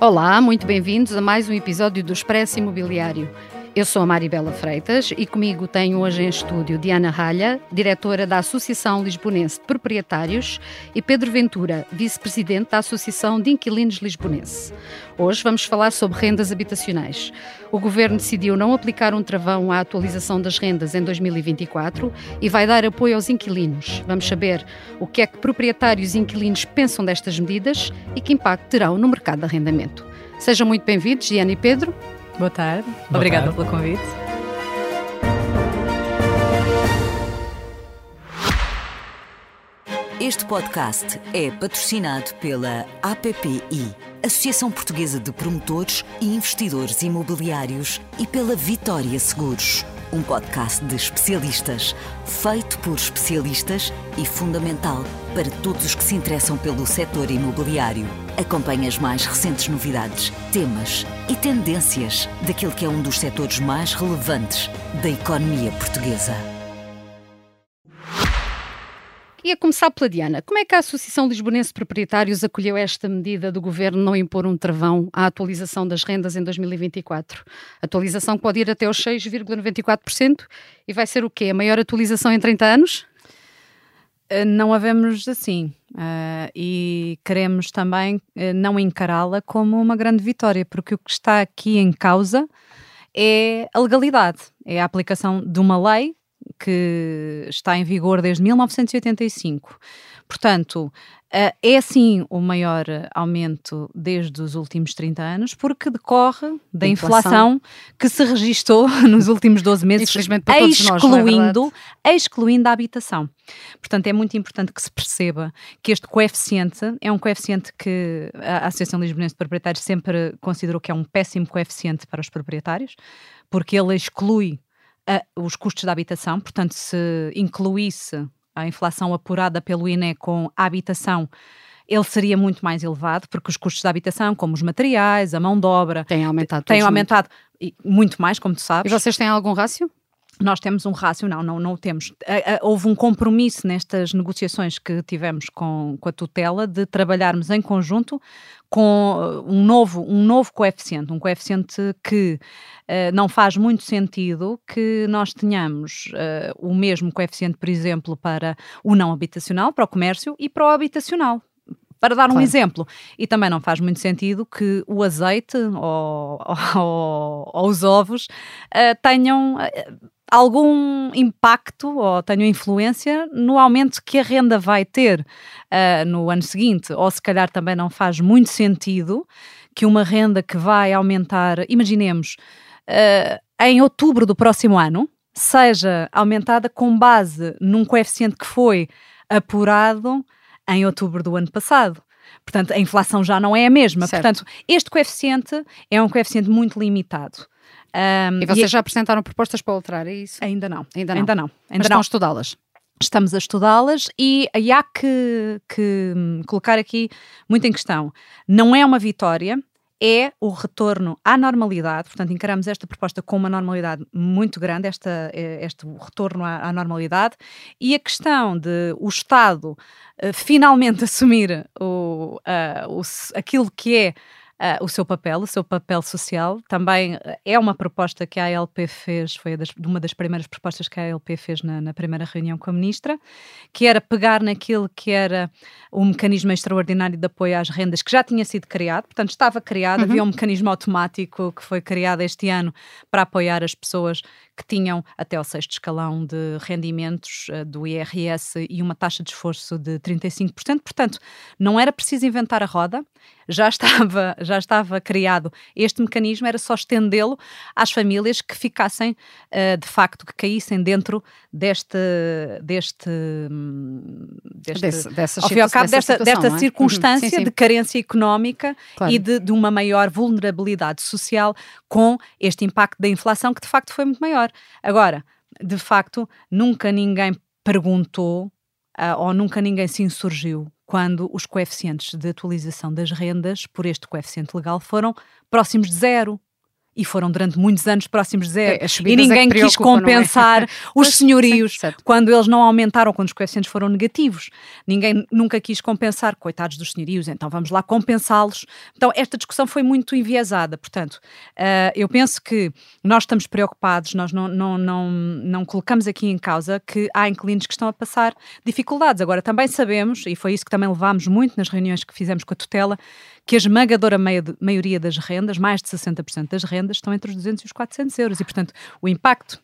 Olá, muito bem-vindos a mais um episódio do Expresso Imobiliário. Eu sou a Maribela Freitas e comigo tenho hoje em estúdio Diana Ralha, diretora da Associação Lisbonense de Proprietários, e Pedro Ventura, vice-presidente da Associação de Inquilinos Lisbonense. Hoje vamos falar sobre rendas habitacionais. O governo decidiu não aplicar um travão à atualização das rendas em 2024 e vai dar apoio aos inquilinos. Vamos saber o que é que proprietários e inquilinos pensam destas medidas e que impacto terão no mercado de arrendamento. Sejam muito bem-vindos, Diana e Pedro. Boa tarde. Boa Obrigada tarde. pelo convite. Este podcast é patrocinado pela APPI, Associação Portuguesa de Promotores e Investidores Imobiliários, e pela Vitória Seguros, um podcast de especialistas, feito por especialistas e fundamental para todos os que se interessam pelo setor imobiliário. Acompanhe as mais recentes novidades, temas e tendências daquele que é um dos setores mais relevantes da economia portuguesa. E a começar pela Diana, como é que a Associação Lisbonense de Proprietários acolheu esta medida do governo não impor um travão à atualização das rendas em 2024? Atualização que pode ir até aos 6,94% e vai ser o quê? A maior atualização em 30 anos? Eh, Não a vemos assim eh, e queremos também eh, não encará-la como uma grande vitória, porque o que está aqui em causa é a legalidade, é a aplicação de uma lei que está em vigor desde 1985. Portanto, eh, é sim o maior aumento desde os últimos 30 anos, porque decorre da Inflação. inflação que se registou nos últimos 12 meses, para todos nós, é excluindo, excluindo a habitação. Portanto, é muito importante que se perceba que este coeficiente é um coeficiente que a Associação Lisbonense de Proprietários sempre considerou que é um péssimo coeficiente para os proprietários, porque ele exclui a- os custos da habitação. Portanto, se incluísse a inflação apurada pelo INE com a habitação, ele seria muito mais elevado, porque os custos da habitação, como os materiais, a mão de obra, Tem aumentado têm aumentado e muito mais, como tu muito. sabes. E vocês têm algum rácio? Nós temos um rácio, não, não, não o temos. Houve um compromisso nestas negociações que tivemos com, com a tutela de trabalharmos em conjunto com uh, um novo, um novo coeficiente, um coeficiente que uh, não faz muito sentido que nós tenhamos uh, o mesmo coeficiente, por exemplo, para o não habitacional, para o comércio e para o habitacional. Para dar um Claro. exemplo, e também não faz muito sentido que o azeite ou, ou- ou os ovos uh, tenham uh, algum impacto ou tenham influência no aumento que a renda vai ter uh, no ano seguinte, ou se calhar também não faz muito sentido que uma renda que vai aumentar, imaginemos, uh, em outubro do próximo ano, seja aumentada com base num coeficiente que foi apurado em outubro do ano passado. Portanto, a inflação já não é a mesma. Certo. Portanto, este coeficiente é um coeficiente muito limitado. Um, E vocês já apresentaram propostas para alterar, é isso? Ainda não. Ainda não. Ainda não. Mas Ainda estão não. a estudá-las. Estamos a estudá-las e, e há que, que, hum, colocar aqui muito em questão. Não é uma vitória, é o retorno à normalidade. Portanto, encaramos esta proposta com uma normalidade muito grande, esta, eh, este retorno à, à normalidade. E a questão de o Estado eh, finalmente assumir o, ah, o aquilo que é ah, o seu papel, o seu papel social, também eh, é uma proposta que a ALP fez, foi das- uma das primeiras propostas que a ALP fez na, na primeira reunião com a Ministra, que era pegar naquilo que era o mecanismo extraordinário de apoio às rendas que já tinha sido criado, portanto estava criado, havia um mecanismo automático que foi criado este ano para apoiar as pessoas que tinham até ao sexto escalão de rendimentos eh, do IRS e uma taxa de esforço de 35%, portanto não era preciso inventar a roda, já estava, já estava criado este mecanismo, era só estendê-lo às famílias que ficassem, eh, de facto, que caíssem dentro deste, deste, hum, deste Desse- dessas ao fim e ao cabo, dessa desta, desta é? circunstância Uhum. Sim, sim. de carência económica Claro. e de, de uma maior vulnerabilidade social com este impacto da inflação, que de facto foi muito maior. Agora, de facto, nunca ninguém perguntou ah, ou nunca ninguém se insurgiu quando os coeficientes de atualização das rendas por este coeficiente legal foram próximos de zero. E foram durante muitos anos próximos de zero. É, e é ninguém que quis não é? compensar os senhorios sim, quando eles não aumentaram, quando os coeficientes foram negativos. Ninguém nunca quis compensar, coitados dos senhorios, então vamos lá compensá-los. Então, esta discussão foi muito enviesada. Portanto, ah, eu penso que nós estamos preocupados, nós não, não, não, não colocamos aqui em causa que há inquilinos que estão a passar dificuldades. Agora, também sabemos, e foi isso que também levámos muito nas reuniões que fizemos com a tutela, que a esmagadora maioria das rendas, mais de 60% das rendas, estão entre os 200 e os 400 euros. E, portanto, o impacto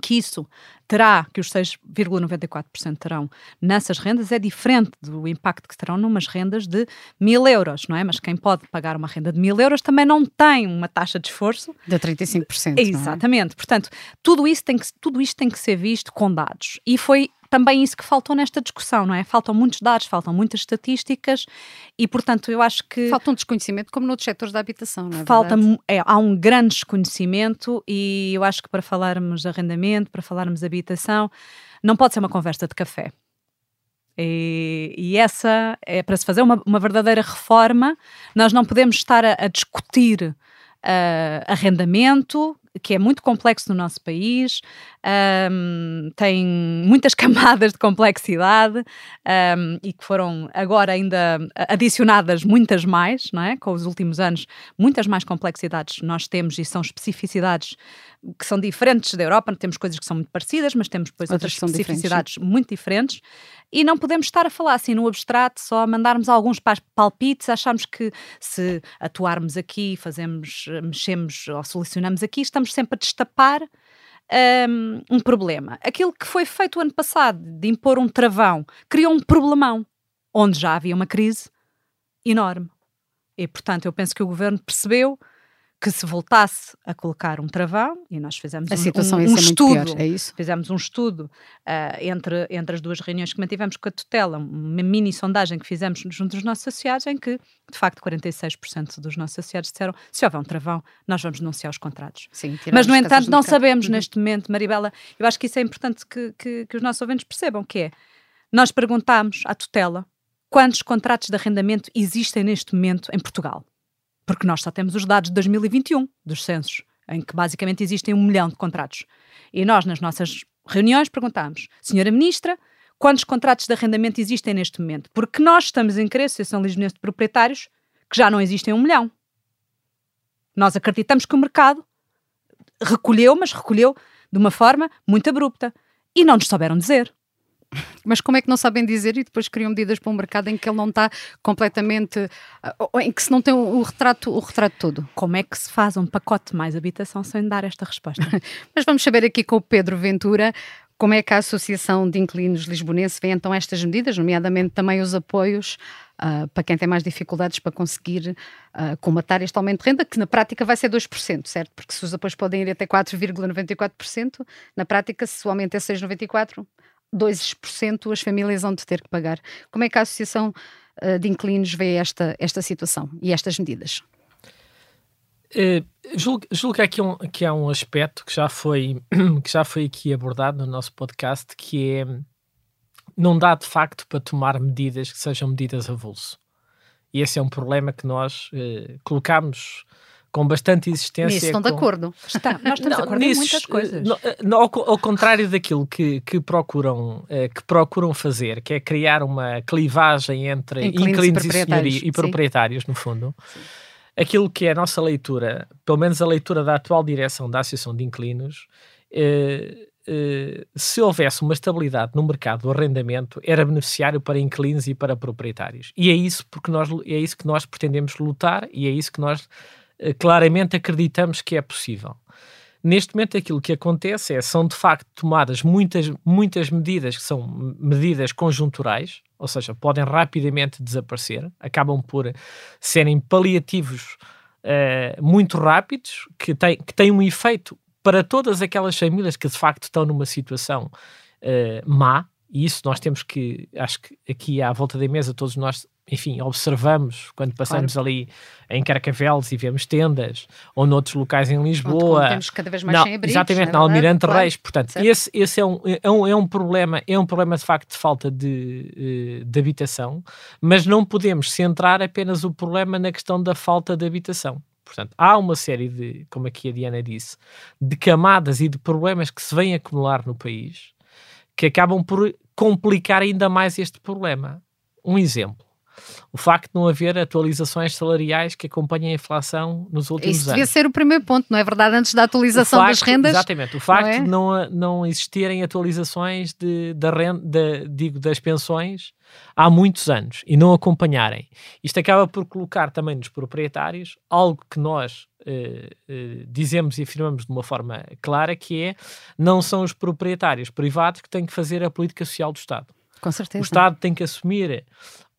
que isso terá, que os 6,94% terão nessas rendas, é diferente do impacto que terão numas rendas de mil euros, não é? Mas quem pode pagar uma renda de mil euros também não tem uma taxa de esforço De 35%. não é? Exatamente. Portanto, tudo, isso tem que, tudo isto tem que ser visto com dados. E foi também isso que faltou nesta discussão, não é? Faltam muitos dados, faltam muitas estatísticas e, portanto, eu acho que Falta um desconhecimento, como noutros setores da habitação, não é? falta, é, há um grande desconhecimento e eu acho que para falarmos de arrendamento, para falarmos de habitação, não pode ser uma conversa de café. E, e essa é para se fazer uma, uma verdadeira reforma, nós não podemos estar a, a discutir ah, arrendamento, que é muito complexo no nosso país, ahm, tem muitas camadas de complexidade ahm, e que foram agora ainda adicionadas muitas mais, não é? Com os últimos anos, muitas mais complexidades nós temos e são especificidades que são diferentes da Europa. Temos coisas que são muito parecidas, mas temos depois Outras outras, são diferentes, especificidades muito diferentes. E não podemos estar a falar assim no abstrato, só a mandarmos alguns pa- palpites, achamos que se atuarmos aqui, fazemos, mexemos ou solucionamos aqui, estamos sempre a destapar hum, um problema. Aquilo que foi feito o ano passado, de impor um travão, criou um problemão, onde já havia uma crise enorme. E, portanto, eu penso que o governo percebeu que se voltasse a colocar um travão, e nós fizemos A um, situação um, um estudo, pior, é isso? fizemos um estudo ah, entre, entre as duas reuniões que mantivemos com a tutela, uma mini sondagem que fizemos junto dos nossos associados, em que, de facto, 46% dos nossos associados disseram se houver um travão, nós vamos denunciar os contratos. Sim, Mas, no entanto, não sabemos Uhum. neste momento, Maribela, eu acho que isso é importante que, que, que os nossos ouvintes percebam, que é, nós perguntámos à tutela quantos contratos de arrendamento existem neste momento em Portugal. Porque nós só temos os dados de 2021, dos censos, em que basicamente existem um milhão de contratos. E nós, nas nossas reuniões, perguntámos, Senhora Ministra, quantos contratos de arrendamento existem neste momento? Porque nós estamos em crer, Associação Lisbonense de Proprietários, que já não existem um milhão. Nós acreditamos que o mercado recolheu, mas recolheu de uma forma muito abrupta. E não nos souberam dizer. Mas como é que não sabem dizer e depois criam medidas para um mercado em que ele não está completamente. ah, ou em que se não tem o, retrato, o retrato todo? Como é que se faz um pacote de mais habitação sem dar esta resposta? Mas vamos saber aqui com o Pedro Ventura como é que a Associação de Inquilinos Lisbonense vê então estas medidas, nomeadamente também os apoios ah, para quem tem mais dificuldades para conseguir ah, comatar este aumento de renda, que na prática vai ser 2%, certo? Porque se os apoios podem ir até 4,94%, na prática, se o aumento é 6,94%, 2% as famílias vão ter que pagar. Como é que a Associação ah, de Inquilinos vê esta, esta situação e estas medidas? Eh, julgo, julgo que, aqui um, que há um aspecto que já, foi, que já foi aqui abordado no nosso podcast, que é não dá de facto para tomar medidas que sejam medidas a vulso. E esse é um problema que nós eh, colocamos com bastante insistência. Nisso estão de com- acordo. Está, nós estamos de Não, acordo em nisso, muitas coisas. no- no- ao, ao contrário daquilo que, que procuram, eh, que procuram fazer, que é criar uma clivagem entre Inquilinos e inquilinos e, proprietários, e sim. no fundo, aquilo que é a nossa leitura, pelo menos a leitura da atual direção da Associação de Inquilinos, eh, eh, se houvesse uma estabilidade no mercado do arrendamento, era beneficiário para inquilinos e para proprietários. E é isso, porque nós, é isso que nós pretendemos lutar e é isso que nós claramente acreditamos que é possível. Neste momento, aquilo que acontece é são de facto tomadas muitas, muitas medidas que são medidas conjunturais, ou seja, podem rapidamente desaparecer, acabam por serem paliativos eh, muito rápidos, que têm, que têm um efeito para todas aquelas famílias que de facto estão numa situação eh, má, e isso nós temos que, acho que aqui à volta da mesa, todos nós, enfim, observamos quando passamos ali em Carcavelos e vemos tendas, ou noutros locais em Lisboa. como temos cada vez mais Não, sem abrigos. exatamente, na é verdade? Almirante Claro. Reis. Portanto, Certo. esse, esse é, um, é, um, é um problema, é um problema de facto de falta de, eh, de habitação, mas não podemos centrar apenas o problema na questão da falta de habitação. Portanto, há uma série de, como aqui a Diana disse, de camadas e de problemas que se vêm acumular no país que acabam por complicar ainda mais este problema. Um exemplo o facto de não haver atualizações salariais que acompanhem a inflação nos últimos Isso anos. devia ser o primeiro ponto, não é verdade? Antes da atualização facto, das rendas. Exatamente. O facto não é? de não, não existirem atualizações de, da renda, de, digo, das pensões há muitos anos e não acompanharem. Isto acaba por colocar também nos proprietários algo que nós eh, eh, dizemos e afirmamos de uma forma clara, que é não são os proprietários privados que têm que fazer a política social do Estado. Com certeza. O Estado tem que assumir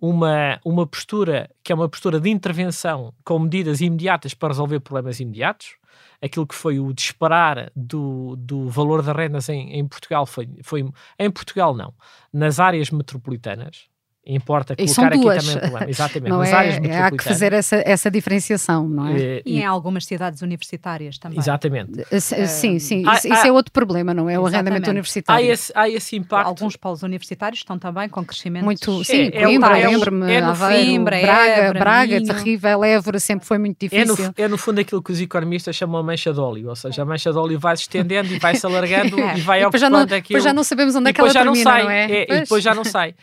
uma, uma postura que é uma postura de intervenção com medidas imediatas para resolver problemas imediatos. Aquilo que foi o disparar do, do valor das rendas em, em Portugal foi, foi. Em Portugal, não. Nas áreas metropolitanas, Importa E colocar são aqui duas. também o problema. Exatamente. Não nas é, áreas há que fazer essa, essa diferenciação, não é? eh, E em algumas cidades universitárias também. Exatamente. Eh, s- Sim, sim. há- Isso, isso há- é outro problema, não é? O arrendamento Exatamente. Há universitário. esse, há esse impacto. Alguns polos universitários estão também com crescimento. Muito, sim, é Coimbra, é lembro-me, é no Aveiro, Coimbra, Braga, Évora, Braga, Minho. terrível, Évora sempre foi muito É no, difícil. é no fundo aquilo que os economistas chamam a mancha de óleo, ou seja, a mancha de óleo vai se estendendo e vai se alargando É. e vai E já, não, ocupando aquilo. depois já não sabemos onde é e que ela depois já não termina, sai. não é? É, e Pois. depois já não sai.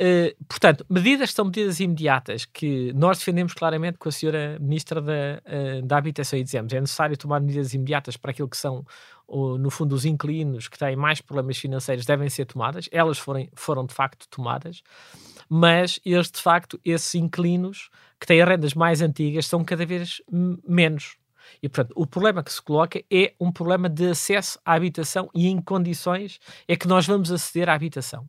Uh, portanto, medidas são medidas imediatas que nós defendemos claramente com a senhora Ministra da, uh, da Habitação e dizemos é necessário tomar medidas imediatas para aquilo que são, no fundo, os inquilinos que têm mais problemas financeiros devem ser tomadas. Elas forem, foram de facto tomadas, mas eles, de facto, esses inquilinos que têm rendas mais antigas são cada vez menos. E, portanto, o problema que se coloca é um problema de acesso à habitação e em condições é que nós vamos aceder à habitação.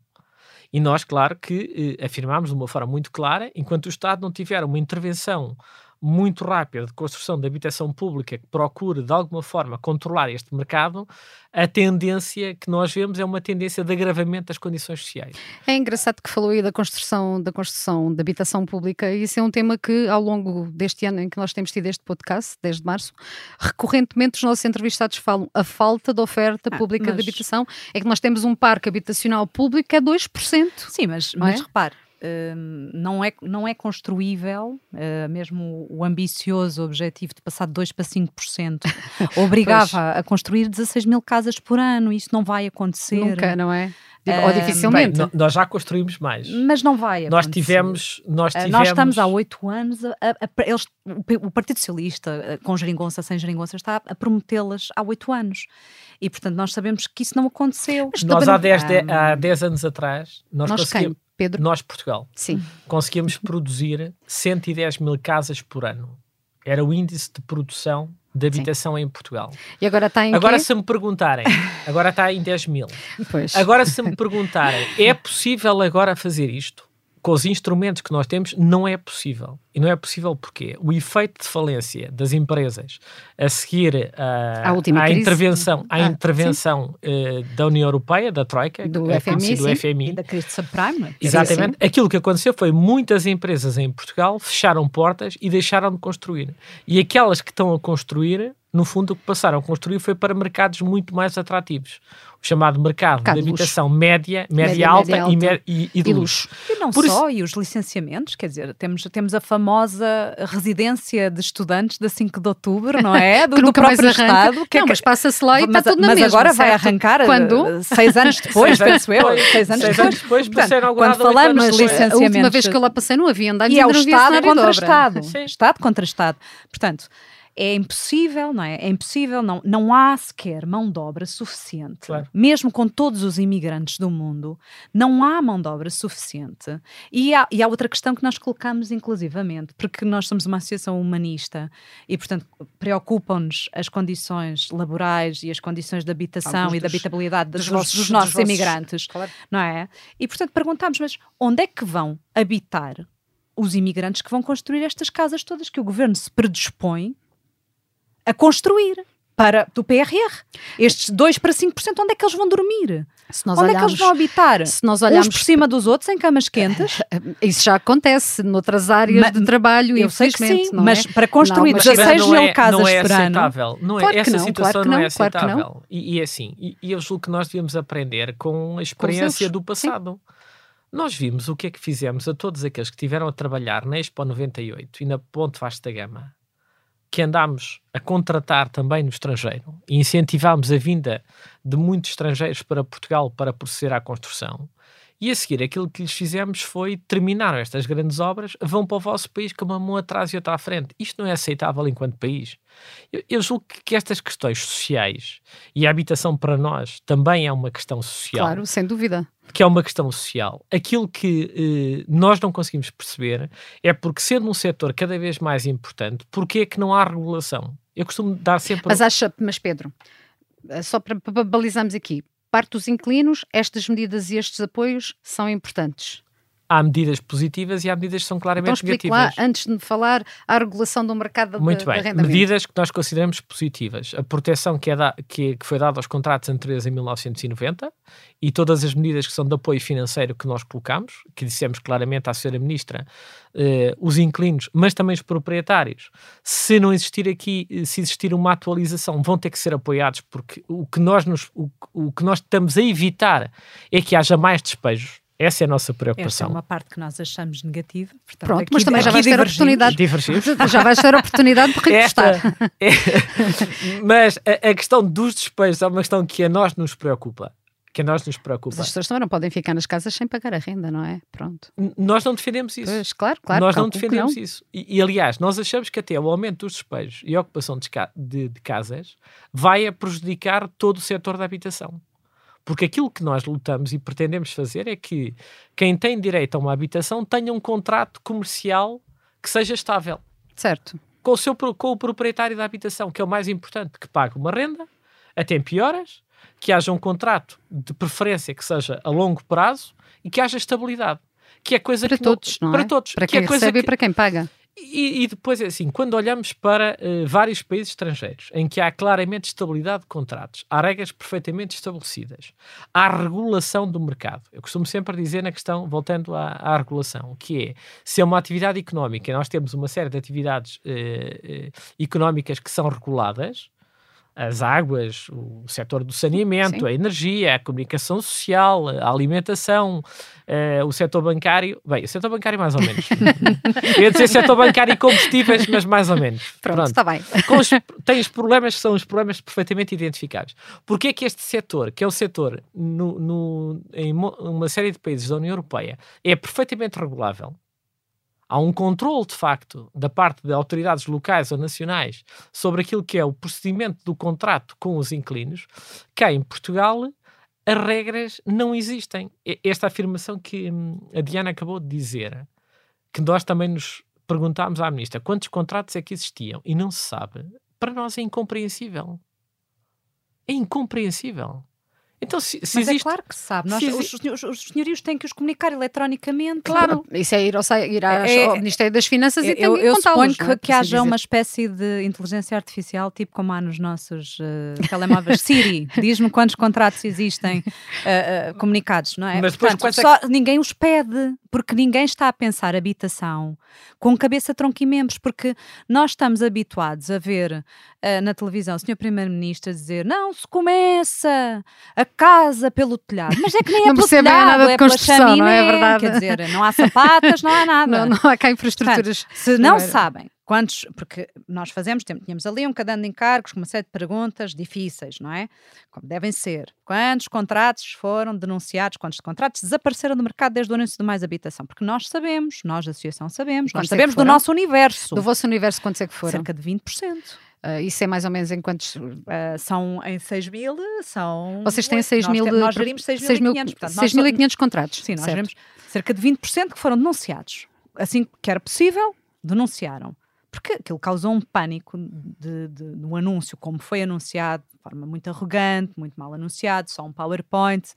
E nós, claro, que eh, afirmamos de uma forma muito clara, enquanto o Estado não tiver uma intervenção muito rápida de construção de habitação pública que procure, de alguma forma, controlar este mercado, a tendência que nós vemos é uma tendência de agravamento das condições sociais. É engraçado que falou aí da construção, da construção de habitação pública, e isso é um tema que ao longo deste ano em que nós temos tido este podcast, desde março, recorrentemente os nossos entrevistados falam a falta de oferta Ah, pública de mas- habitação, é que nós temos um parque habitacional público que é 2%. Sim, mas, mas é? repare, não, é, não é construível, uh, mesmo o ambicioso objetivo de passar de 2% para 5%, obrigava a construir 16 mil casas por ano. Isso não vai acontecer. Nunca, não é? Ou Ah, dificilmente. Bem, nós já construímos mais. Mas não vai Nós acontecer. tivemos, nós Uh, tivemos... Nós estamos há oito anos, a, a- a- eles, o Partido Socialista, com geringonça, sem geringonça, está a prometê-las há oito anos. E, portanto, nós sabemos que isso não aconteceu. Mas Nós há não- 10, de- Ah, há 10 anos atrás, nós, Nós conseguimos, quem? Pedro? nós Portugal, Sim. conseguimos produzir 110 mil casas por ano. Era o índice de produção de habitação em Portugal. E agora está em Agora quê? se me perguntarem, agora está em 10 mil. Pois. Agora se me perguntarem, é possível agora fazer isto? Com os instrumentos que nós temos, não é possível. E não é possível porque o efeito de falência das empresas a seguir ah, À à intervenção, à Ah, intervenção eh, da União Europeia, da Troika, Do é FMI, sim. FMI, E da crise subprime. Exatamente. Aquilo que aconteceu foi muitas empresas em Portugal fecharam portas e deixaram de construir. E aquelas que estão a construir, no fundo, o que passaram a construir foi para mercados muito mais atrativos. Chamado mercado, de de luxo. habitação média, média, Média, alta, média e, alta. mé- e, e de E luxo. E não Por só, e os licenciamentos, quer dizer, temos, temos a famosa residência de estudantes da 5 de outubro, não é? Do, Que do próprio. Estado. que é não, que- mas passa-se lá e está mas, tudo na mas mesma, agora vai certo? arrancar Quando? uh, seis anos depois, penso eu. Seis anos Seis depois. anos depois, Portanto, quando falamos quando- de Mas, A última licenciamentos... vez que eu lá passei não havia andares E é o Estado contra. Estado. Estado contra Estado. Portanto, é impossível, não é? É impossível, não, não há sequer mão de obra suficiente. Claro. Mesmo com todos os imigrantes do mundo, não há mão de obra suficiente. E há, e há outra questão que nós colocamos inclusivamente, porque nós somos uma associação humanista e, portanto, preocupam-nos as condições laborais e as condições de habitação Alguns e da dos- habitabilidade dos, dos vossos- vossos- dos dos nossos vossos- imigrantes Claro. não é? E portanto perguntamos, mas onde é que vão habitar os imigrantes que vão construir estas casas todas que o governo se predispõe a construir para do PRR? Estes 2 para 5%, onde é que eles vão dormir? Se nós onde é que eles vão habitar? se nós Uns olharmos por cima dos outros em camas quentes? Isso já acontece noutras áreas Ma- de trabalho, Eu sei que sim, não mas é? para construir Não, mas 16 não mil é, casas não é por ano. aceitável. Não é, Claro que essa não, situação claro que não, é não, claro não. aceitável. E, e é assim, e, e eu julgo que nós devemos aprender com a experiência erros, do passado. Nós vimos o que é que fizemos a todos aqueles que tiveram a trabalhar na Expo 98 e na Ponte Vasta Gama. Que andámos a contratar também no estrangeiro e incentivámos a vinda de muitos estrangeiros para Portugal para proceder à construção. E a seguir, aquilo que lhes fizemos foi terminar estas grandes obras, vão para o vosso país com uma mão atrás e outra à frente. Isto não é aceitável enquanto país. Eu, eu julgo que estas questões sociais e a habitação para nós também é uma questão social. Claro, sem dúvida. Que é uma questão social. Aquilo que eh, nós não conseguimos perceber é porque, sendo um setor cada vez mais importante, porque é que não há regulação? Eu costumo dar sempre. Mas acha, mas Pedro, eh, só para, para balizarmos aqui, parte dos inquilinos, estas medidas e estes apoios são importantes. Há medidas positivas e há medidas que são claramente então, negativas. Lá, antes de falar, a regulação do mercado Muito de, bem. arrendamento. Medidas que nós consideramos positivas. A proteção que, é da, que, que foi dada aos contratos anteriores em 1990 e todas as medidas que são de apoio financeiro que nós colocamos, que dissemos claramente à Sra. Ministra, eh, os inquilinos, mas também os proprietários, se não existir aqui, se existir uma atualização, vão ter que ser apoiados, porque o que nós, nos, o, o que nós estamos a evitar é que haja mais despejos essa é a nossa preocupação. Esta é uma parte que nós achamos negativa. Portanto, Pronto, aqui, mas também já vais ter oportunidade. Divergimos. Já vais ter oportunidade de repostar. É, mas a, a, questão dos despejos é uma questão que a nós nos preocupa. Que a nós nos preocupa. Mas as pessoas também não podem ficar nas casas sem pagar a renda, não é? Pronto. N nós não defendemos isso. Pois, claro, claro. Nós não defendemos não. isso. E, e, aliás, nós achamos que até o aumento dos despejos e a ocupação de, de, de casas vai a prejudicar todo o setor da habitação. Porque aquilo que nós lutamos e pretendemos fazer é que quem tem direito a uma habitação tenha um contrato comercial que seja estável. Certo. Com o, seu, com o proprietário da habitação, que é o mais importante, que pague uma renda a tempo e horas, que haja um contrato de preferência que seja a longo prazo e que haja estabilidade. Que é coisa para que todos, não, não é? Para todos. Para quem que é recebe que... e para quem paga. E, e, depois é assim, quando olhamos para uh, vários países estrangeiros, em que há claramente estabilidade de contratos, há regras perfeitamente estabelecidas, há regulação do mercado. Eu costumo sempre dizer na questão, voltando à, à regulação, que é, se é uma atividade económica, nós temos uma série de atividades uh, uh, económicas que são reguladas, as águas, o setor do saneamento, Sim. a energia, a comunicação social, a alimentação, uh, o setor bancário. Bem, o setor bancário mais ou menos. Eu ia dizer setor bancário e combustíveis, mas mais ou menos. Pronto, está bem. Os, tem os problemas que são os problemas perfeitamente identificados. Porquê é que este setor, que é o setor no, no, em uma série de países da União Europeia, é perfeitamente regulável, há um controle de facto da parte de autoridades locais ou nacionais sobre aquilo que é o procedimento do contrato com os inquilinos, cá em Portugal as regras não existem. Esta afirmação que hum, a Diana acabou de dizer, que nós também nos perguntámos à ministra quantos contratos é que existiam e não se sabe, para nós é incompreensível. É incompreensível. Então, se, se Mas existe... é claro que se sabe. Nós, se os, os, os, senhorios têm que os comunicar eletronicamente. Claro, isso é ir ao, ir é, ao Ministério das Finanças e eu, Eu suponho que, é? que haja dizer. uma espécie de inteligência artificial, tipo como há nos nossos uh, telemóveis. Siri, diz-me quantos contratos existem uh, uh, comunicados, não é? Mas Portanto, depois, só, é que... ninguém os pede, porque ninguém está a pensar habitação com cabeça, tronco e membros, porque nós estamos habituados a ver na televisão o Sr. Primeiro-Ministro dizer não, se começa a casa pelo telhado. Mas é que nem é não pelo telhado, nada de é construção, chaminé, não é verdade? Quer dizer, não há sapatas, não há nada. Não, não há cá infraestruturas. Portanto, se não sabem quantos, porque nós fazemos, tínhamos ali um caderno de encargos com uma série de perguntas difíceis, não é? Como devem ser. Quantos contratos foram denunciados, quantos contratos desapareceram do mercado desde o anúncio do Mais Habitação? Porque nós sabemos, nós da Associação sabemos, nós sabemos é que do nosso universo. Do vosso universo, quantos é que foram? Cerca de 20%. Uh, isso é mais ou menos em quantos? Uh, são em 6 mil, são. Vocês têm 6 nós mil. Te, nós gerimos 6.500. 6.500 contratos. Sim, nós certo. gerimos cerca de 20% que foram denunciados. Assim que era possível, denunciaram. Porque aquilo causou um pânico de, de, no anúncio, como foi anunciado, de forma muito arrogante, muito mal anunciado, só um PowerPoint,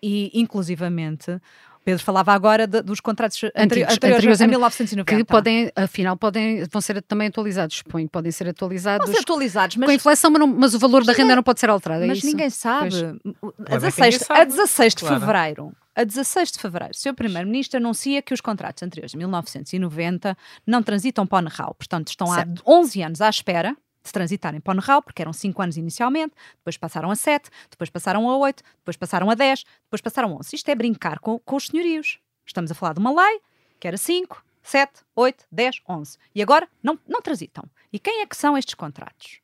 e inclusivamente Pedro falava agora de, dos contratos anteriores, anteriores, a 1990. Que podem, afinal, podem, vão ser também atualizados, suponho. Podem ser atualizados. Vão ser atualizados, mas. Com a inflação, mas, não, mas o valor da renda não pode ser alterado. Mas é ninguém sabe. A 16, sabe. a 16 de claro. fevereiro. A 16 de fevereiro, o Sr. Primeiro-Ministro anuncia que os contratos anteriores de 1990 não transitam para o NRAL. Portanto, estão certo. há 11 anos à espera de transitarem para o NRAL, porque eram 5 anos inicialmente, depois passaram a 7, depois passaram a 8, depois passaram a 10, depois passaram a 11. Isto é brincar com, com os senhorios. Estamos a falar de uma lei que era 5, 7, 8, 10, 11. E agora não, não transitam. E quem é que são estes contratos?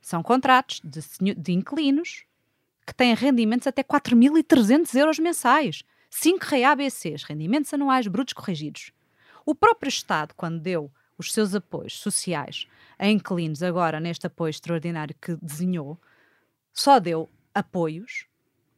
São contratos de, de inquilinos que têm rendimentos até 4.300 euros mensais. 5 REABCs, rendimentos anuais brutos corrigidos. O próprio Estado, quando deu os seus apoios sociais a inquilinos, agora neste apoio extraordinário que desenhou, só deu apoios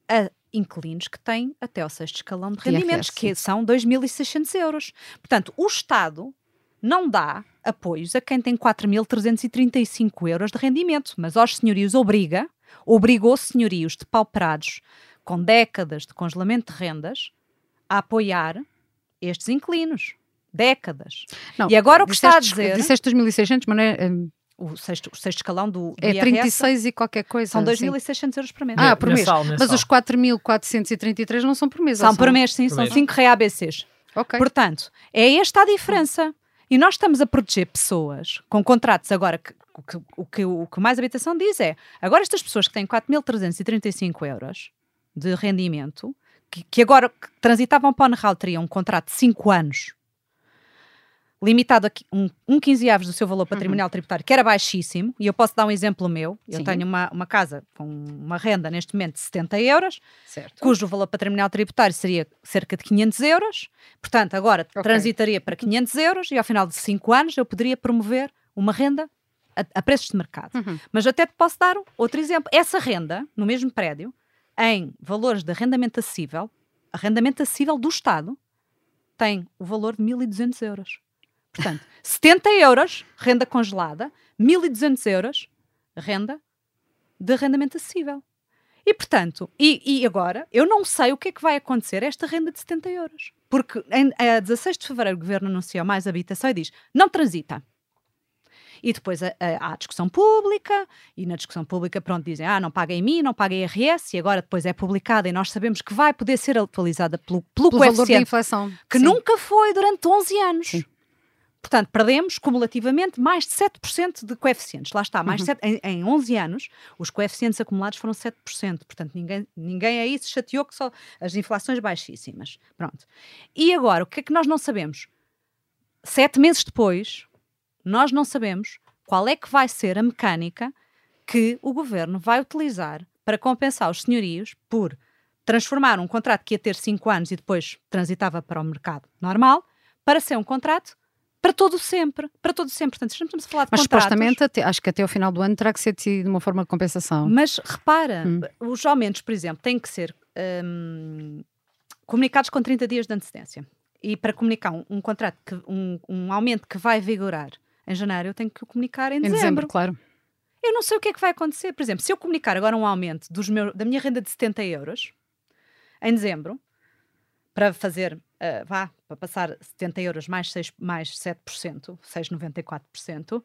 a inquilinos que têm até ao sexto escalão de IRS, rendimentos, sim. que são 2.600 euros. Portanto, o Estado não dá apoios a quem tem 4.335 euros de rendimento, mas aos senhorios obriga, obrigou senhorios depauperados com décadas de congelamento de rendas a apoiar estes inquilinos. Décadas. Não, E agora o que está a disseste- dizer- Disseste 2.600, mas não é, hum, O sexto, o sexto escalão do, do é IRS 36 e qualquer coisa. são sim. 2.600 euros por mês. Ah, por mês. Mensal, Mas mensal. os 4.433 não são por mês. ou são por mês, sim, por são mês? 5 REABCs. Ok. Portanto, é esta a diferença. E nós estamos a proteger pessoas com contratos agora que o que, o que, o que mais habitação diz é agora estas pessoas que têm 4.335 euros de rendimento, que, que agora que transitavam para o Nerral teriam um contrato de 5 anos, limitado a um, um 15 avos do seu valor patrimonial tributário, que era baixíssimo, e eu posso dar um exemplo meu. Eu Sim. tenho uma, uma casa com uma renda neste momento de 70 euros, Certo. cujo valor patrimonial tributário seria cerca de 500 euros. Portanto, agora Ok. transitaria para 500 euros e ao final de 5 anos eu poderia promover uma renda a, a preços de mercado. Uhum. Mas até te posso dar outro exemplo. Essa renda, no mesmo prédio, em valores de arrendamento acessível, arrendamento acessível do Estado, tem o valor de 1.200 euros. Portanto, 70 euros, renda congelada, 1.200 euros, renda de arrendamento acessível. E, portanto, e, e agora, eu não sei o que é que vai acontecer a esta renda de 70 euros. Porque em, a 16 de fevereiro o Governo anunciou mais habitação e diz, não transita. E depois a- a- há a discussão pública, e na discussão pública, pronto, dizem, ah, não paga em mim, não paga IRS, e agora depois é publicada e nós sabemos que vai poder ser atualizada pelo, pelo, Pelo valor da coeficiente inflação. que Sim. nunca foi durante 11 anos. Sim. Portanto, perdemos cumulativamente mais de 7% de coeficientes. Lá está, mais Uhum. 7, em, em 11 anos, os coeficientes acumulados foram 7%. Portanto, ninguém, ninguém aí se chateou que só as inflações baixíssimas. Pronto. E agora, o que é que nós não sabemos? Sete meses depois, nós não sabemos qual é que vai ser a mecânica que o governo vai utilizar para compensar os senhorios por transformar um contrato que ia ter 5 anos e depois transitava para o mercado normal para ser um contrato para todo sempre. Para todo sempre. Portanto, estamos a falar de Mas contratos. supostamente, até- acho que até ao final do ano terá que ser decidido uma forma de compensação. Mas repara, Hum. os aumentos, por exemplo, têm que ser hum, comunicados com 30 dias de antecedência. E para comunicar um, um contrato, que, um, um aumento que vai vigorar em janeiro, eu tenho que comunicar em, em dezembro. dezembro, claro. Eu não sei o que é que vai acontecer. Por exemplo, se eu comunicar agora um aumento meus, da minha renda de 70 euros em dezembro, para fazer, ah, vá, para passar 70 euros mais, 6, mais 7%, 6,94%,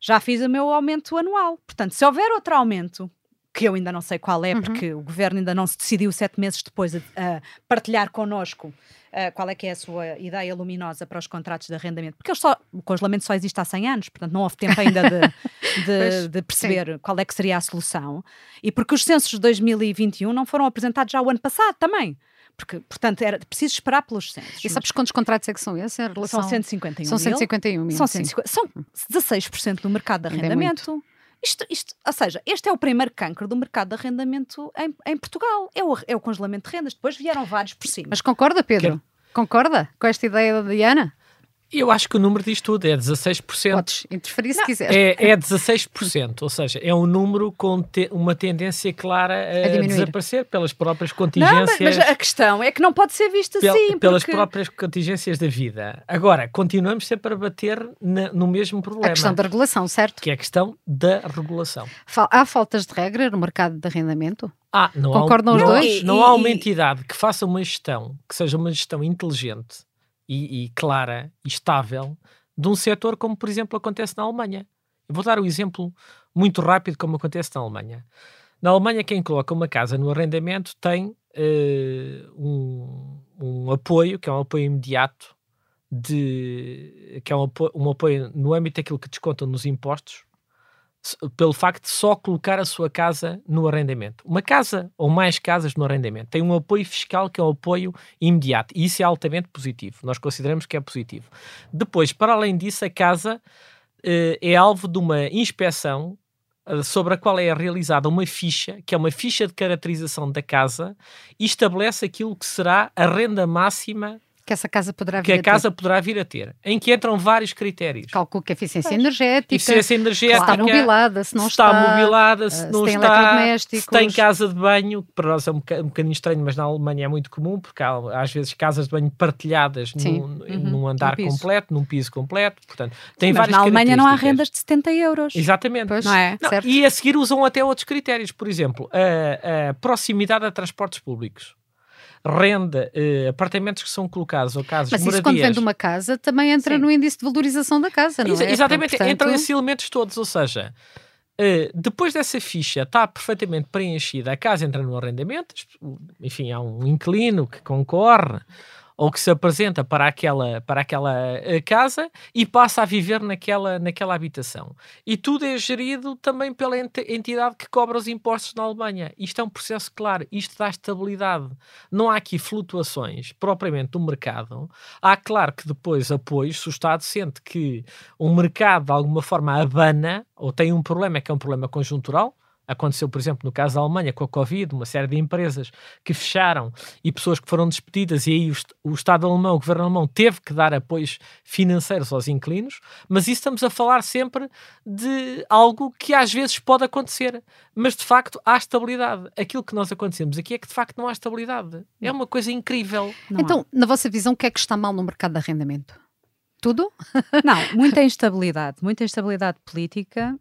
já fiz o meu aumento anual. Portanto, se houver outro aumento, que eu ainda não sei qual é, Uhum. porque o governo ainda não se decidiu sete meses depois a, a partilhar connosco ah, qual é que é a sua ideia luminosa para os contratos de arrendamento, porque só, o congelamento só existe há 100 anos, portanto não houve tempo ainda de, de- Pois, de perceber qual é que seria a solução. E porque os censos de 2021 não foram apresentados já o ano passado também. Porque, portanto, era preciso esperar pelos censos. E sabes quantos contratos é que são esses em relação? São 151 São mil. 151 mil. São, sim. 150, são 16% do mercado de é arrendamento. Isto, isto, ou seja, este é o primeiro cancro do mercado de arrendamento em, em Portugal. É o, é o congelamento de rendas. Depois vieram vários por cima. Mas concorda, Pedro? Concorda com esta ideia da Diana? Eu acho que o número diz tudo, é 16%. Podes interferir se quiseres. É, é 16%, ou seja, é um número com te- uma tendência clara a, A desaparecer pelas próprias não, contingências. mas, mas a questão é que não pode ser visto pel- assim. pelas porque- próprias contingências da vida. Agora, continuamos sempre a bater na- no mesmo problema, A questão da regulação, certo? que é a questão da regulação. Fal- Há faltas de regra no mercado de arrendamento? Ah, não Concordam há, os não, dois? Não E- há e- uma entidade que faça uma gestão, que seja uma gestão inteligente e, e clara e estável de um setor como, por exemplo, acontece na Alemanha. Vou dar um exemplo muito rápido como acontece na Alemanha. Na Alemanha, quem coloca uma casa no arrendamento tem eh, um, um apoio, que é um apoio imediato, de, que é um apoio, um apoio no âmbito daquilo que descontam nos impostos, pelo facto de só colocar a sua casa no arrendamento. Uma casa ou mais casas no arrendamento tem um apoio fiscal que é um apoio imediato e isso é altamente positivo. Nós consideramos que é positivo. Depois, para além disso, a casa eh, é alvo de uma inspeção eh, sobre a qual é realizada uma ficha, que é uma ficha de caracterização da casa, e estabelece aquilo que será a renda máxima que essa casa poderá vir que a, a casa ter. poderá vir a ter, em que entram vários critérios. Calculo que a eficiência energética, Eficiência energética, está mobilada, se não se está, está, mobilada, se eh, não se tem está, se tem casa de banho, que para nós é um, boca- bocadinho estranho, mas na Alemanha é muito comum, porque há às vezes casas de banho partilhadas Sim. num, Uhum, num andar num completo, num piso completo, portanto, tem Mas várias na Alemanha não há rendas de 70 euros. Exatamente. Pois, Não é? Não, e a seguir usam até outros critérios, por exemplo, a, a proximidade a transportes públicos. Renda, eh, apartamentos que são colocados ou casas, Mas isso moradias. quando vende uma casa também entra Sim. no índice de valorização da casa, não Exa- é? Exatamente, Portanto, entram esses elementos todos, ou seja, eh, depois dessa ficha está perfeitamente preenchida, a casa entra no arrendamento, enfim, há um inquilino que concorre ou que se apresenta para aquela, para aquela eh, casa e passa a viver naquela, naquela habitação. E tudo é gerido também pela entidade que cobra os impostos na Alemanha. Isto é um processo claro, isto dá estabilidade. Não há aqui flutuações propriamente do mercado. Há, claro, que depois apoios, se o Estado sente que o mercado de alguma forma abana ou tem um problema que é um problema conjuntural. Aconteceu, por exemplo, no caso da Alemanha com a Covid, uma série de empresas que fecharam e pessoas que foram despedidas, e aí o, o Estado alemão, o governo alemão, teve que dar apoios financeiros aos inquilinos, mas isso estamos a falar sempre de algo que às vezes pode acontecer, mas de facto há estabilidade. Aquilo que nós acontecemos aqui é que de facto não há estabilidade. É uma coisa incrível. Não há. Então, na vossa visão, o que é que está mal no mercado de arrendamento? Tudo? Não, muita instabilidade, muita instabilidade política,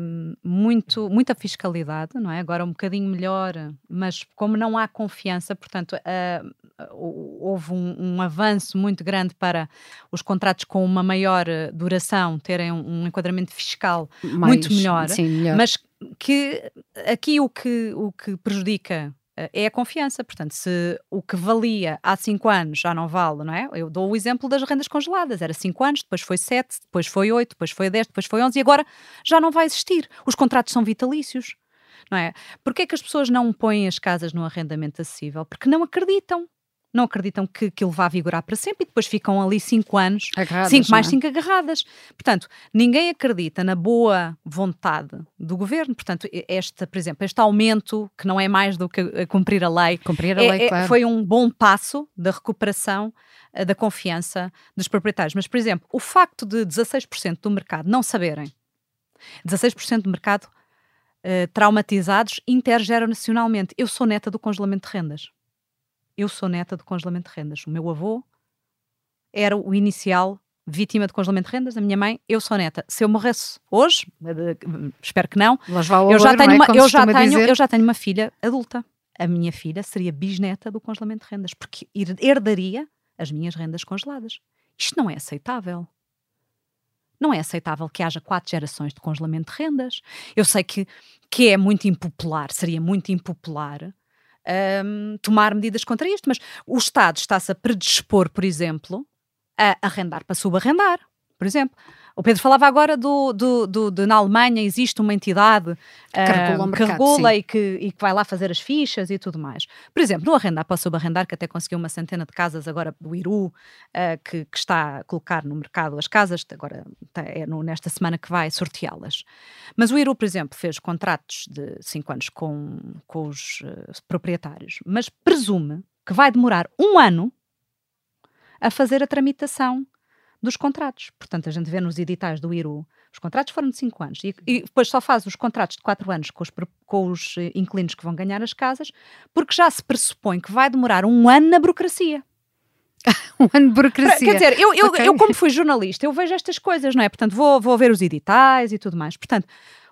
hum, muito, muita fiscalidade, não é? Agora um bocadinho melhor, mas como não há confiança, portanto, hou- houve um, um avanço muito grande para os contratos com uma maior eh, duração terem um, um enquadramento fiscal Muito melhor, Sim, melhor. mas que aqui o que, o que prejudica é a confiança. Portanto, se o que valia há 5 anos já não vale, não é? Eu dou o exemplo das rendas congeladas. Era 5 anos, depois foi 7, depois foi 8, depois foi 10, depois foi 11 e agora já não vai existir. Os contratos são vitalícios, não é? Porquê é que as pessoas não põem as casas no arrendamento acessível? Porque não acreditam. Não acreditam que aquilo vá vigorar para sempre e depois ficam ali 5 anos Agarradas, 5 mais é? 5 agarradas. Portanto, ninguém acredita na boa vontade do governo. Portanto, esta, por exemplo, este aumento, que não é mais do que cumprir a lei, Cumprir a é- lei, é- claro. foi um bom passo da recuperação eh, da confiança dos proprietários. Mas, por exemplo, o facto de 16% do mercado não saberem, 16% do mercado eh, traumatizados intergeracionalmente. Eu sou neta do congelamento de rendas. Eu sou neta do congelamento de rendas. O meu avô era o inicial vítima de congelamento de rendas, a minha mãe, eu sou neta. Se eu morresse hoje, eh, espero que não, eu já olho, tenho é? uma, eu já tenho, eu já tenho uma filha adulta. A minha filha seria bisneta do congelamento de rendas, porque her- herdaria as minhas rendas congeladas. Isto não é aceitável. Não é aceitável que haja quatro gerações de congelamento de rendas. Eu sei que, que é muito impopular, seria muito impopular hum, tomar medidas contra isto, mas o Estado está-se a predispor, por exemplo, a arrendar para subarrendar, por exemplo. O Pedro falava agora do, do, do- de na Alemanha existe uma entidade regula o ah, regula sim. e que, e que vai lá fazer as fichas e tudo mais. Por exemplo, no arrendar para subarrendar, que até conseguiu uma centena de casas agora do Iru, ah, que, que está a colocar no mercado as casas, que agora tá- é no- nesta semana que vai sorteá-las. Mas o Iru, por exemplo, fez contratos de 5 anos com, com os eh, proprietários, mas presume que vai demorar um ano a fazer a tramitação dos contratos. Portanto, a gente vê nos editais do IRU, os contratos foram de 5 anos e, e depois só faz os contratos de 4 anos com os, com os eh, inquilinos que vão ganhar as casas, porque já se pressupõe que vai demorar um ano na burocracia. Um ano de burocracia. Quer dizer, eu, eu, Ok. eu, como fui jornalista, eu vejo estas coisas, não é? Portanto, vou, vou ver os editais e tudo mais. Portanto,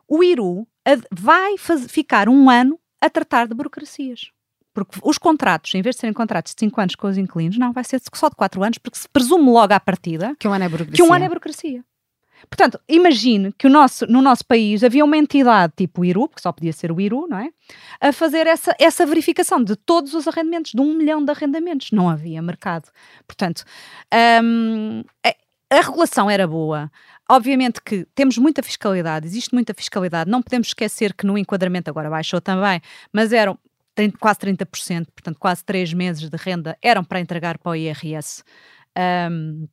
o IRU vai ficar um ano a tratar de burocracias. Porque os contratos, em vez de serem contratos de 5 anos com os inquilinos, não, vai ser só de 4 anos, porque se presume logo à partida Que um ano é burocracia. que um ano é burocracia. Portanto, imagine que o nosso, no nosso país havia uma entidade tipo o IRU, porque só podia ser o IRU, não é? A fazer essa, essa verificação de todos os arrendamentos, de um milhão de arrendamentos. Não havia mercado. Portanto, hum, a, a regulação era boa. Obviamente que temos muita fiscalidade, existe muita fiscalidade. Não podemos esquecer que no enquadramento agora baixou também, mas eram 30 quase 30%, portanto, quase 3 meses de renda eram para entregar para o IRS. hum,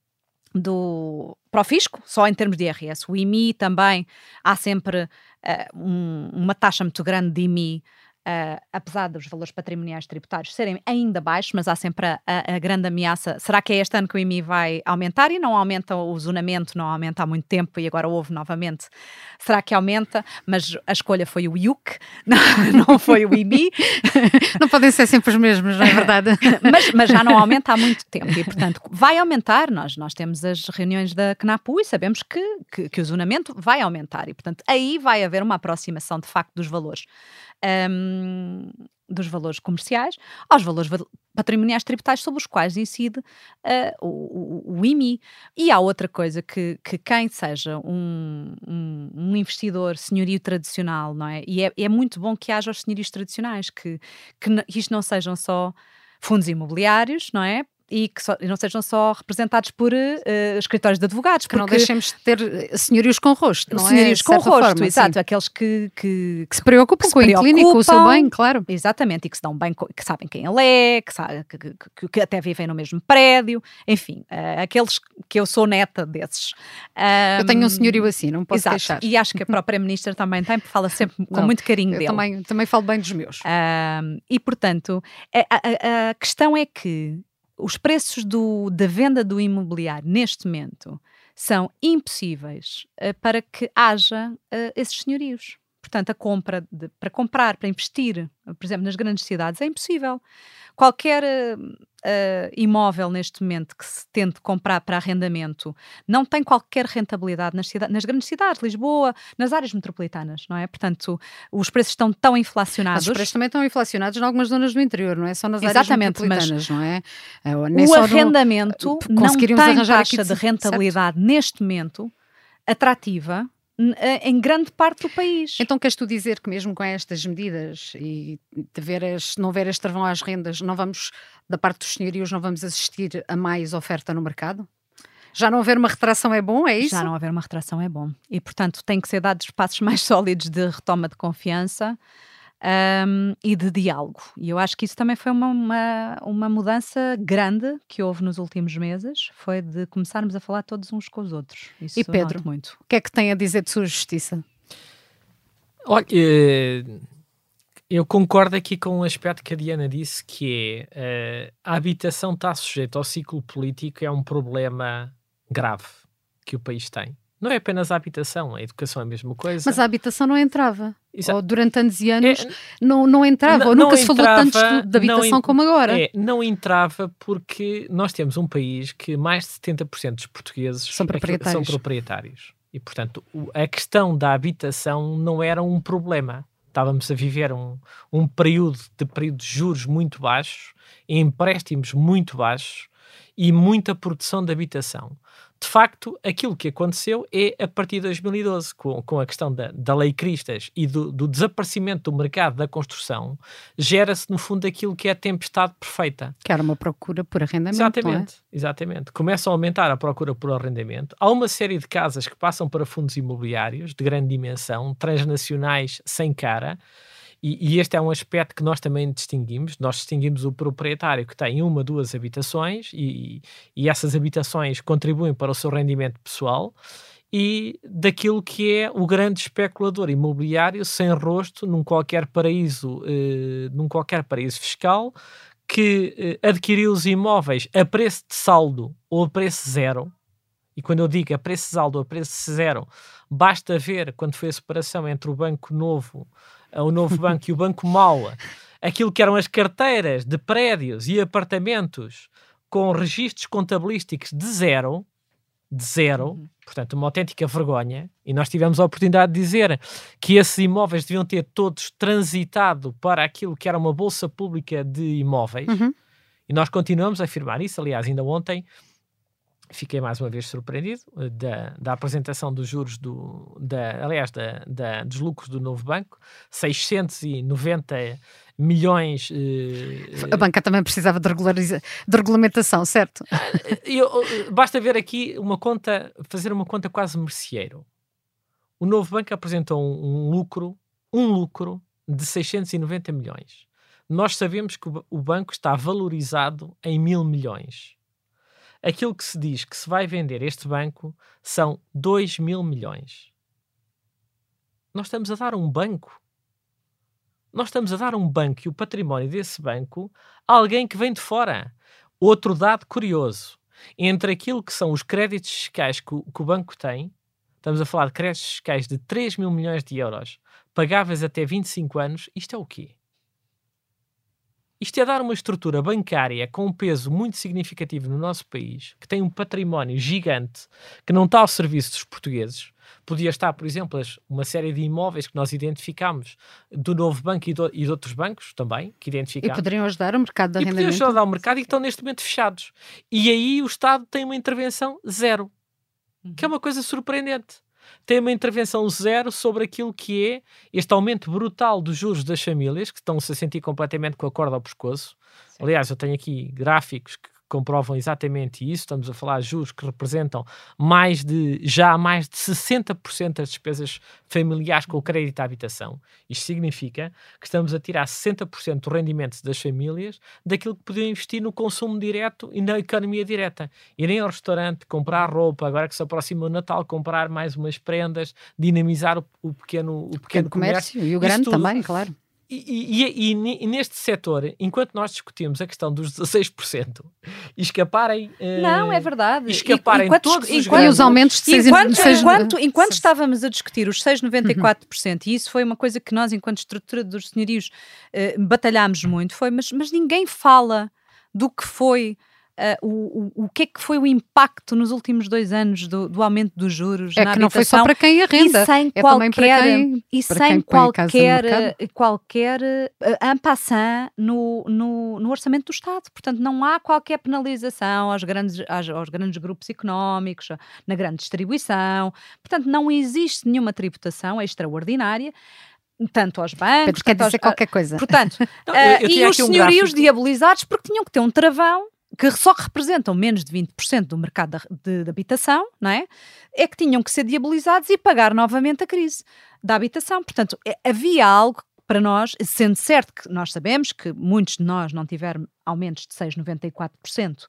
do para o fisco, só em termos de IRS. O IMI também há sempre uh, um, uma taxa muito grande de IMI Uh, apesar dos valores patrimoniais tributários serem ainda baixos, mas há sempre a, a, a, grande ameaça. Será que é este ano que o IMI vai aumentar? E não aumenta o zonamento, não aumenta há muito tempo e agora houve novamente. Será que aumenta? Mas a escolha foi o IUC, não, não foi o IMI. não podem ser sempre os mesmos, não é verdade? mas, mas, já não aumenta há muito tempo e, portanto, vai aumentar. Nós, nós temos as reuniões da CNAPU e sabemos que, que, que o zonamento vai aumentar e, portanto, aí vai haver uma aproximação de facto dos valores um, dos valores comerciais aos valores patrimoniais tributários sobre os quais incide uh, o, o, o, IMI. E há outra coisa que, que quem seja um, um, um, investidor senhorio tradicional, não é? E é, é muito bom que haja os senhorios tradicionais, que, que isto não sejam só fundos imobiliários, não é? E que só, não sejam só representados por uh, escritórios de advogados. Que não deixemos de ter eh, senhorios com rosto, não é? senhorios é? com rosto, forma, exato. Sim. Aqueles que, que, que, se preocupam que com o clínico, o seu bem, claro. Exatamente, e que se dão bem, que sabem quem ele é, que, sabe, que, que até vivem no mesmo prédio, enfim, uh, aqueles que eu sou neta desses. Um, eu tenho um senhorio assim, não posso exato, deixar. E acho que a própria ministra também tem, porque fala sempre com não, muito carinho eu dele. Também, também falo bem dos meus. Um, e, portanto, a, a, a questão é que os preços do, da venda do imobiliário neste momento são impossíveis uh, para que haja uh, esses senhorios. Portanto, a compra de, para comprar, para investir, por exemplo, nas grandes cidades, é impossível. Qualquer uh, imóvel neste momento que se tente comprar para arrendamento não tem qualquer rentabilidade nas, nas, grandes cidades, Lisboa, nas áreas metropolitanas, não é? Portanto, os preços estão tão inflacionados. Mas os preços também estão inflacionados em algumas zonas do interior, não é? Só nas Exatamente, áreas metropolitanas, não é? Eh, nem o arrendamento no, não tem taxa de rentabilidade certo? neste momento atrativa em grande parte do país. Então queres tu dizer que mesmo com estas medidas e de ver as, não ver este travão às rendas, não vamos, da parte dos senhorios, não vamos assistir a mais oferta no mercado? Já não haver uma retração é bom, é isso? Já não haver uma retração é bom. E, portanto, tem que ser dados passos mais sólidos de retoma de confiança um, e de diálogo. E eu acho que isso também foi uma, uma, uma, mudança grande que houve nos últimos meses, foi de começarmos a falar todos uns com os outros. Isso e Pedro, muito. o que é que tem a dizer de sua justiça? Olha, eh, eu concordo aqui com um aspecto que a Diana disse, que é eh, a habitação está sujeita ao ciclo político, é um problema grave que o país tem. Não é apenas a habitação, a educação é a mesma coisa. Mas a habitação não entrava. Exato. Ou durante anos e anos é, não, não entrava. Não, ou nunca se falou tanto de habitação como agora. É, não entrava porque nós temos um país que mais de 70% dos portugueses são proprietários. são proprietários. E, portanto, a questão da habitação não era um problema. Estávamos a viver um, um período de período de juros muito baixos, empréstimos muito baixos e muita produção de habitação de facto, aquilo que aconteceu é a partir de 2012, com, com a questão da, da lei Cristas e do, do desaparecimento do mercado da construção, gera-se, no fundo, aquilo que é a tempestade perfeita. Que era uma procura por arrendamento. Exatamente, é? exatamente. Começa a aumentar a procura por arrendamento. Há uma série de casas que passam para fundos imobiliários de grande dimensão, transnacionais sem cara e, e, este é um aspecto que nós também distinguimos. Nós distinguimos o proprietário que tem uma, duas habitações e, e essas habitações contribuem para o seu rendimento pessoal e daquilo que é o grande especulador imobiliário sem rosto num qualquer paraíso, eh, num qualquer paraíso fiscal que eh, adquiriu os imóveis a preço de saldo ou a preço zero. E quando eu digo a preço de saldo ou a preço zero, basta ver quando foi a separação entre o Banco Novo o novo banco e o Banco Mau, aquilo que eram as carteiras de prédios e apartamentos com registros contabilísticos de zero, de zero, uhum. portanto, uma autêntica vergonha. E nós tivemos a oportunidade de dizer que esses imóveis deviam ter todos transitado para aquilo que era uma bolsa pública de imóveis. Uhum. E nós continuamos a afirmar isso. Aliás, ainda ontem fiquei mais uma vez surpreendido eh, da, da apresentação dos juros do, da, aliás, da, da, dos lucros do novo banco, 690 milhões. Eh, a banca também precisava de, de regulamentação, certo? Eh, eu, basta ver aqui uma conta, fazer uma conta quase merceeiro. O novo banco apresentou um, um lucro, um lucro de 690 milhões. Nós sabemos que o, o banco está valorizado em mil milhões aquilo que se diz que se vai vender este banco são 2 mil milhões. Nós estamos a dar um banco. Nós estamos a dar um banco e o património desse banco a alguém que vem de fora. Outro dado curioso: entre aquilo que são os créditos fiscais que o, que o banco tem, estamos a falar de créditos fiscais de 3 mil milhões de euros, pagáveis até 25 anos, isto é o quê? Isto é dar uma estrutura bancária com um peso muito significativo no nosso país, que tem um património gigante, que não está ao serviço dos portugueses. Podia estar, por exemplo, uma série de imóveis que nós identificamos do novo banco e, do, e de outros bancos também, que identificamos. E poderiam ajudar o mercado da e arrendamento. poderiam ajudar o mercado e que estão neste momento fechados. E aí o Estado tem uma intervenção zero, que é uma coisa surpreendente tem uma intervenção zero sobre aquilo que é este aumento brutal dos juros das famílias, que estão-se a sentir completamente com a corda ao pescoço. Sim. Aliás, eu tenho aqui gráficos que comprovam exatamente isso. Estamos a falar de juros que representam mais de já mais de 60% das despesas familiares com o crédito à habitação. Isto significa que estamos a tirar 60% do rendimento das famílias daquilo que podiam investir no consumo direto e na economia direta. Irem ao restaurante, comprar roupa, agora que se aproxima o Natal, comprar mais umas prendas, dinamizar o, o pequeno, o pequeno, pequeno comércio, comércio, e o grande também, claro. E, e, e, e, neste setor, enquanto nós discutimos a questão dos 16% e escaparem. Uh, não, é verdade. escaparem enquanto, todos os, enquanto, os aumentos de 6, enquanto, 6, enquanto, enquanto estávamos a discutir os 6,94%, uhum. e isso foi uma coisa que nós, enquanto estrutura dos senhorios, uh, batalhámos muito, foi, mas, mas ninguém fala do que foi uh, o, o, que é que foi o impacto nos últimos dois anos do, do aumento dos juros é na que não foi só para quem arrenda, e sem é qualquer, quem, e sem qualquer, qualquer uh, no, no, no orçamento do Estado. Portanto, não há qualquer penalização aos grandes, aos, aos grandes grupos económicos, na grande distribuição. Portanto, não existe nenhuma tributação extraordinária tanto aos bancos. Pedro, quer dizer aos, qualquer coisa. Portanto, não, eu, eu uh, e os senhorios um diabolizados porque tinham que ter um travão que só representam menos de 20% do mercado de, de, habitação, não é? É que tinham que ser diabolizados e pagar novamente a crise da habitação. Portanto, é, havia algo para nós, sendo certo que nós sabemos que muitos de nós não tiveram aumentos de 6,94%.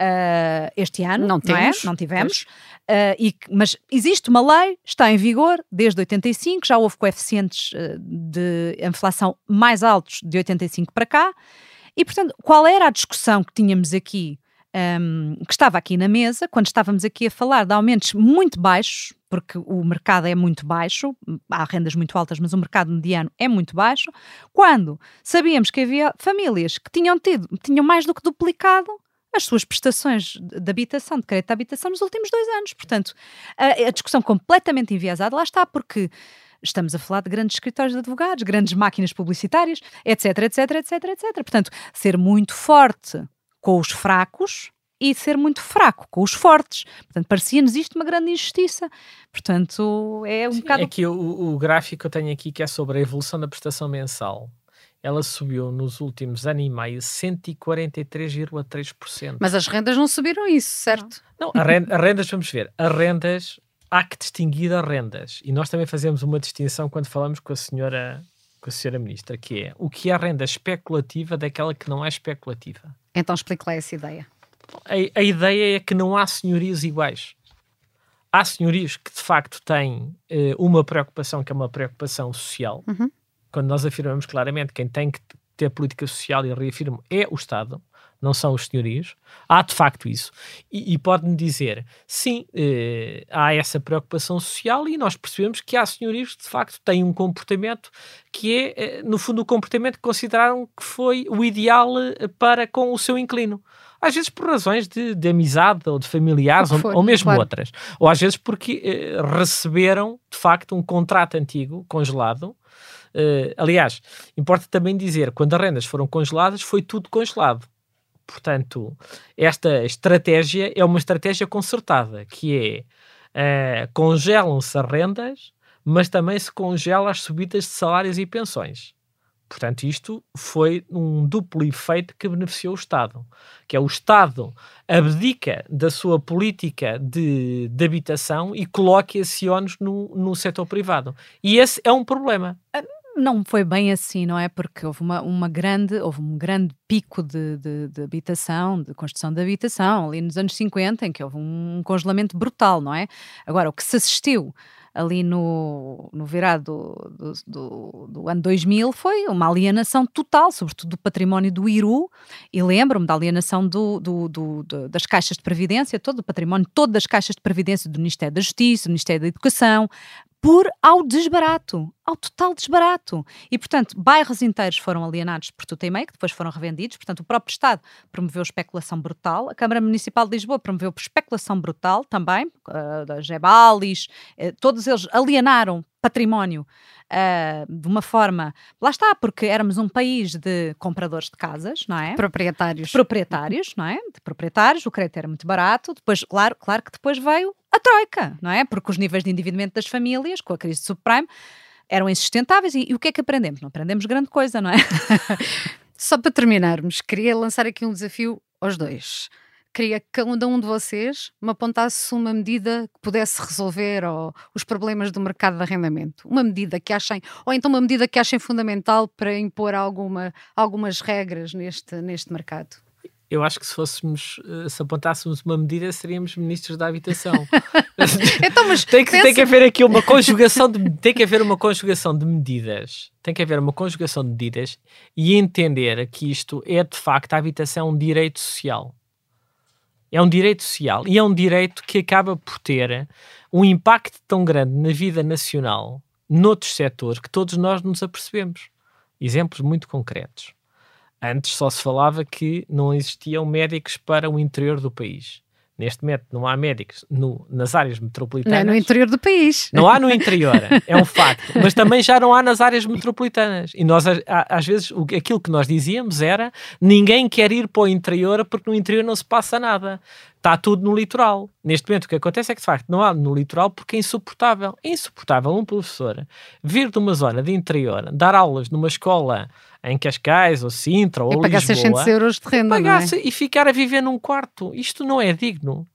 Uh, este ano, não, temos, não, é? não tivemos, uh, e, mas existe uma lei, está em vigor desde 85, já houve coeficientes uh, de inflação mais altos de 85 para cá, e, portanto, qual era a discussão que tínhamos aqui, um, que estava aqui na mesa, quando estávamos aqui a falar de aumentos muito baixos, porque o mercado é muito baixo, há rendas muito altas, mas o mercado mediano é muito baixo, quando sabíamos que havia famílias que tinham tido, tinham mais do que duplicado as suas prestações de habitação, de crédito de habitação nos últimos dois anos. Portanto, a, a discussão completamente enviesada lá está, porque Estamos a falar de grandes escritórios de advogados, grandes máquinas publicitárias, etc, etc, etc, etc. Portanto, ser muito forte com os fracos e ser muito fraco com os fortes. Portanto, parecia-nos isto uma grande injustiça. Portanto, é um Sim, bocado. Aqui o, o gráfico que eu tenho aqui, que é sobre a evolução da prestação mensal ela subiu nos últimos anos e meio 143,3%. Mas as rendas não subiram isso, certo? Não, não renda, as rendas, vamos ver, as rendas há que distinguir as rendas. E nós também fazemos uma distinção quando falamos com a senhora, com a senhora ministra, que é o que é a renda especulativa daquela que não é especulativa. Então explique lá essa ideia. A, a ideia é que não há senhorios iguais. Há senhorios que de facto têm uh, uma preocupação que é uma preocupação social. Uhum. Quando nós afirmamos claramente quem tem que ter política social e reafirmo é o Estado não são os senhorios. Há de facto isso. E, e pode-me dizer, sim, eh, há essa preocupação social e nós percebemos que há senhorios que de facto têm um comportamento que é, eh, no fundo, o comportamento que consideraram que foi o ideal eh, para com o seu inclino. Às vezes por razões de, de amizade ou de familiares, ou, ou, mesmo claro. outras. Ou às vezes porque eh, receberam, de facto, um contrato antigo, congelado, Uh, aliás, importa também dizer, quando as rendas foram congeladas, foi tudo congelado. Portanto, esta estratégia é uma estratégia concertada, que é uh, congelam-se as rendas, mas também se congela as subidas de salários e pensões. Portanto, isto foi um duplo efeito que beneficiou o Estado, que é o Estado abdica da sua política de, de habitação e coloca esse ónus no, no setor privado. E esse é um problema. Não foi bem assim, não é? Porque houve uma, uma grande, houve um grande pico de, de, de, habitação, de construção de habitação, ali nos anos 50, em que houve um congelamento brutal, não é? Agora, o que se assistiu ali no, no virado do, do, do, ano 2000 foi uma alienação total, sobretudo do património do Iru, e lembro-me da alienação do, do, das caixas de previdência, todo o património, todas as caixas de previdência do Ministério da Justiça, do Ministério da Educação, por ao desbarato, ao total desbarato. E, portanto, bairros inteiros foram alienados por tudo e meio, que depois foram revendidos. Portanto, o próprio Estado promoveu especulação brutal. A Câmara Municipal de Lisboa promoveu especulação brutal também, uh, da Gebalis, uh, todos eles alienaram património uh, de uma forma. Lá está, porque éramos um país de compradores de casas, não é? Proprietários. Proprietários, não é? De proprietários, o crédito era muito barato. Depois, claro, claro que depois veio a Troika, não é? Porque os níveis de endividamento das famílias, com a crise subprime, eram insustentáveis. E, e o que é que aprendemos? Não aprendemos grande coisa, não é? Só para terminarmos, queria lançar aqui um desafio aos dois. Queria que cada um de vocês me apontasse uma medida que pudesse resolver ou, os problemas do mercado de arrendamento. Uma medida que achem, ou então uma medida que achem fundamental para impor alguma, algumas regras neste, neste mercado eu acho que se fôssemos, eh, se apontássemos uma medida, seríamos ministros da habitação. então, mas tem, que, pensa... tem que haver aqui uma conjugação de, tem que haver uma conjugação de medidas. Tem que haver uma conjugação de medidas e entender que isto é de facto a habitação um direito social. É um direito social e é um direito que acaba por ter um impacto tão grande na vida nacional, noutros setores, que todos nós nos apercebemos. Exemplos muito concretos. Antes só se falava que não existiam médicos para o interior do país. Neste momento não há médicos no, nas áreas metropolitanas. Não é no interior do país. Não há no interior, é um facto. Mas também já não há nas áreas metropolitanas. E nós, às vezes, aquilo que nós dizíamos era ninguém quer ir para o interior porque no interior não se passa nada. Está tudo no litoral. Neste momento o que acontece é que, de facto, não há no litoral porque é insuportável. É insuportável um professor vir de uma zona de interior, dar aulas numa escola em Cascais ou Sintra ou e pagar Lisboa, 600 euros de renda, é? e ficar a viver num quarto. Isto não é digno.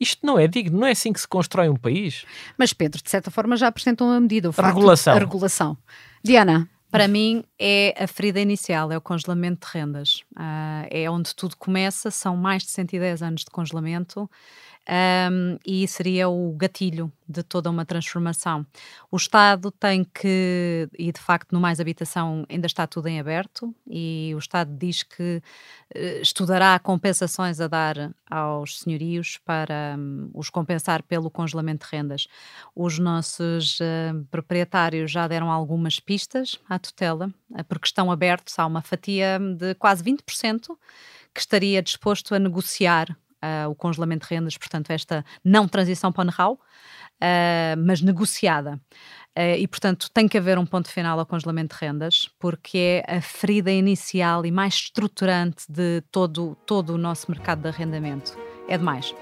Isto não é digno, não é assim que se constrói um país. Mas Pedro, de certa forma, já apresentou uma medida. O a regulação. A regulação. Diana. Para mim é a ferida inicial, é o congelamento de rendas. Uh, é onde tudo começa, são mais de 110 anos de congelamento um, e seria o gatilho de toda uma transformação. O Estado tem que, e de facto no Mais Habitação ainda está tudo em aberto, e o Estado diz que uh, estudará compensações a dar aos senhorios para um, os compensar pelo congelamento de rendas. Os nossos uh, proprietários já deram algumas pistas à tutela, uh, porque estão abertos a uma fatia de quase 20% que estaria disposto a negociar uh, o congelamento de rendas, portanto, esta não transição para o know-how, uh, mas negociada. Uh, e, portanto, tem que haver um ponto final ao congelamento de rendas, porque é a ferida inicial e mais estruturante de todo, todo o nosso mercado de arrendamento. É demais.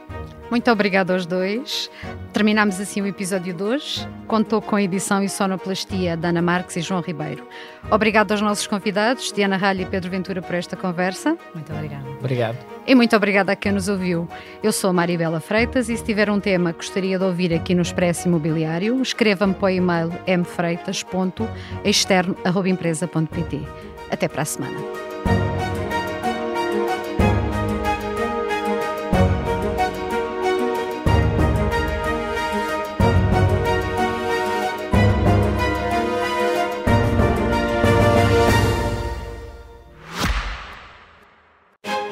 Muito obrigada aos dois. Terminamos assim o episódio de hoje. Contou com a edição e sonoplastia da Ana Marques e João Ribeiro. Obrigado aos nossos convidados, Diana Ralho e Pedro Ventura, por esta conversa. Muito obrigada. Obrigado. E muito obrigada a quem nos ouviu. Eu sou a Maribela Freitas e se tiver um tema que gostaria de ouvir aqui no Expresso Imobiliário, escreva-me para o e-mail mfreitas.externo.empresa.pt. Até para a semana.